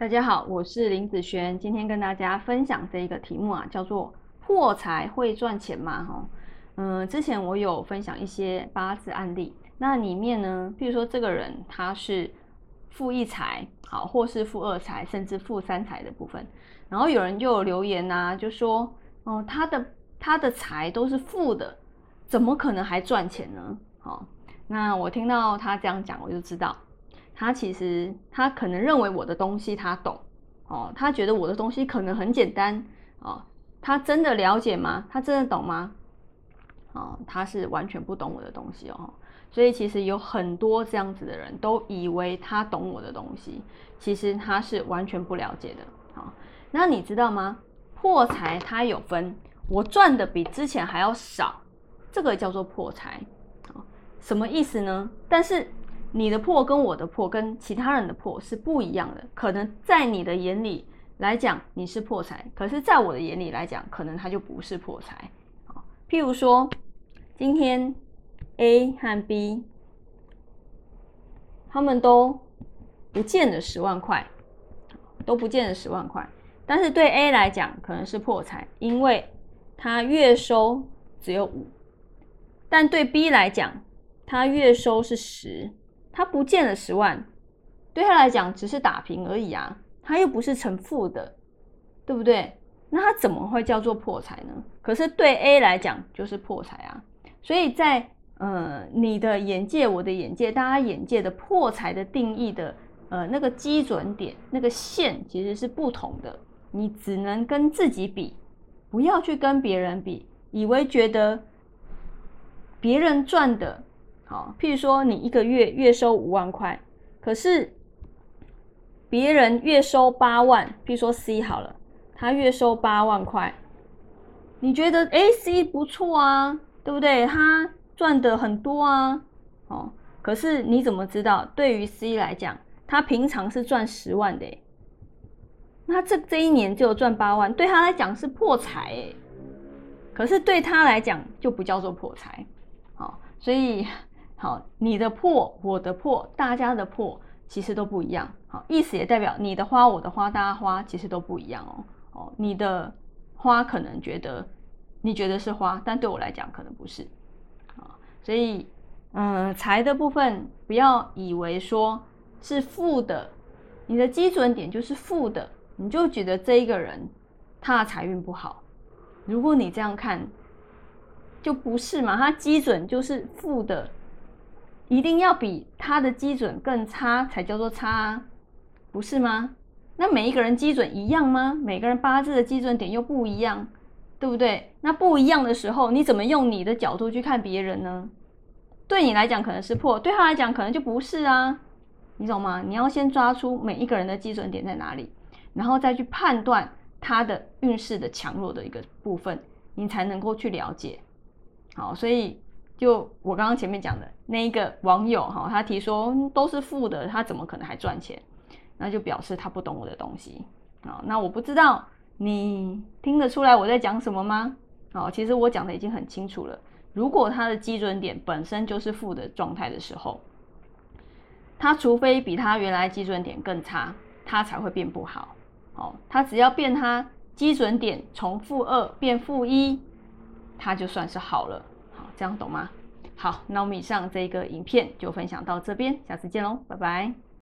大家好，我是林子璇，今天跟大家分享这一个题目啊，叫做破财会赚钱吗？哈，嗯，之前我有分享一些八字案例，那里面呢，比如说这个人他是负一财，好，或是负二财，甚至负三财的部分，然后有人就有留言呐，就说，哦，他的他的财都是负的，怎么可能还赚钱呢？好，那我听到他这样讲，我就知道。他其实他可能认为我的东西他懂哦，他觉得我的东西可能很简单哦，他真的了解吗？他真的懂吗？哦，他是完全不懂我的东西哦，所以其实有很多这样子的人都以为他懂我的东西，其实他是完全不了解的。好，那你知道吗？破财它有分，我赚的比之前还要少，这个叫做破财。什么意思呢？但是。你的破跟我的破跟其他人的破是不一样的，可能在你的眼里来讲你是破财，可是在我的眼里来讲，可能它就不是破财。譬如说今天 A 和 B 他们都不见了十万块，都不见了十万块，但是对 A 来讲可能是破财，因为他月收只有五，但对 B 来讲，他月收是十。他不见了十万，对他来讲只是打平而已啊，他又不是成负的，对不对？那他怎么会叫做破财呢？可是对 A 来讲就是破财啊。所以在呃你的眼界、我的眼界、大家眼界的破财的定义的呃那个基准点、那个线其实是不同的。你只能跟自己比，不要去跟别人比，以为觉得别人赚的。好，譬如说你一个月月收五万块，可是别人月收八万，譬如说 C 好了，他月收八万块，你觉得 A C 不错啊，对不对？他赚的很多啊，哦，可是你怎么知道？对于 C 来讲，他平常是赚十万的，那这这一年就赚八万，对他来讲是破财哎，可是对他来讲就不叫做破财，好，所以。好，你的破，我的破，大家的破，其实都不一样。好，意思也代表你的花，我的花，大家花，其实都不一样哦。哦，你的花可能觉得你觉得是花，但对我来讲可能不是。啊，所以，嗯，财的部分不要以为说是负的，你的基准点就是负的，你就觉得这一个人他的财运不好。如果你这样看，就不是嘛，他基准就是负的。一定要比他的基准更差才叫做差，啊，不是吗？那每一个人基准一样吗？每个人八字的基准点又不一样，对不对？那不一样的时候，你怎么用你的角度去看别人呢？对你来讲可能是破，对他来讲可能就不是啊，你懂吗？你要先抓出每一个人的基准点在哪里，然后再去判断他的运势的强弱的一个部分，你才能够去了解。好，所以。就我刚刚前面讲的那一个网友哈，他提说都是负的，他怎么可能还赚钱？那就表示他不懂我的东西啊。那我不知道你听得出来我在讲什么吗？哦，其实我讲的已经很清楚了。如果他的基准点本身就是负的状态的时候，他除非比他原来基准点更差，他才会变不好。哦，他只要变他基准点从负二变负一，他就算是好了。好这样懂吗？好，那我们以上这个影片就分享到这边，下次见喽，拜拜。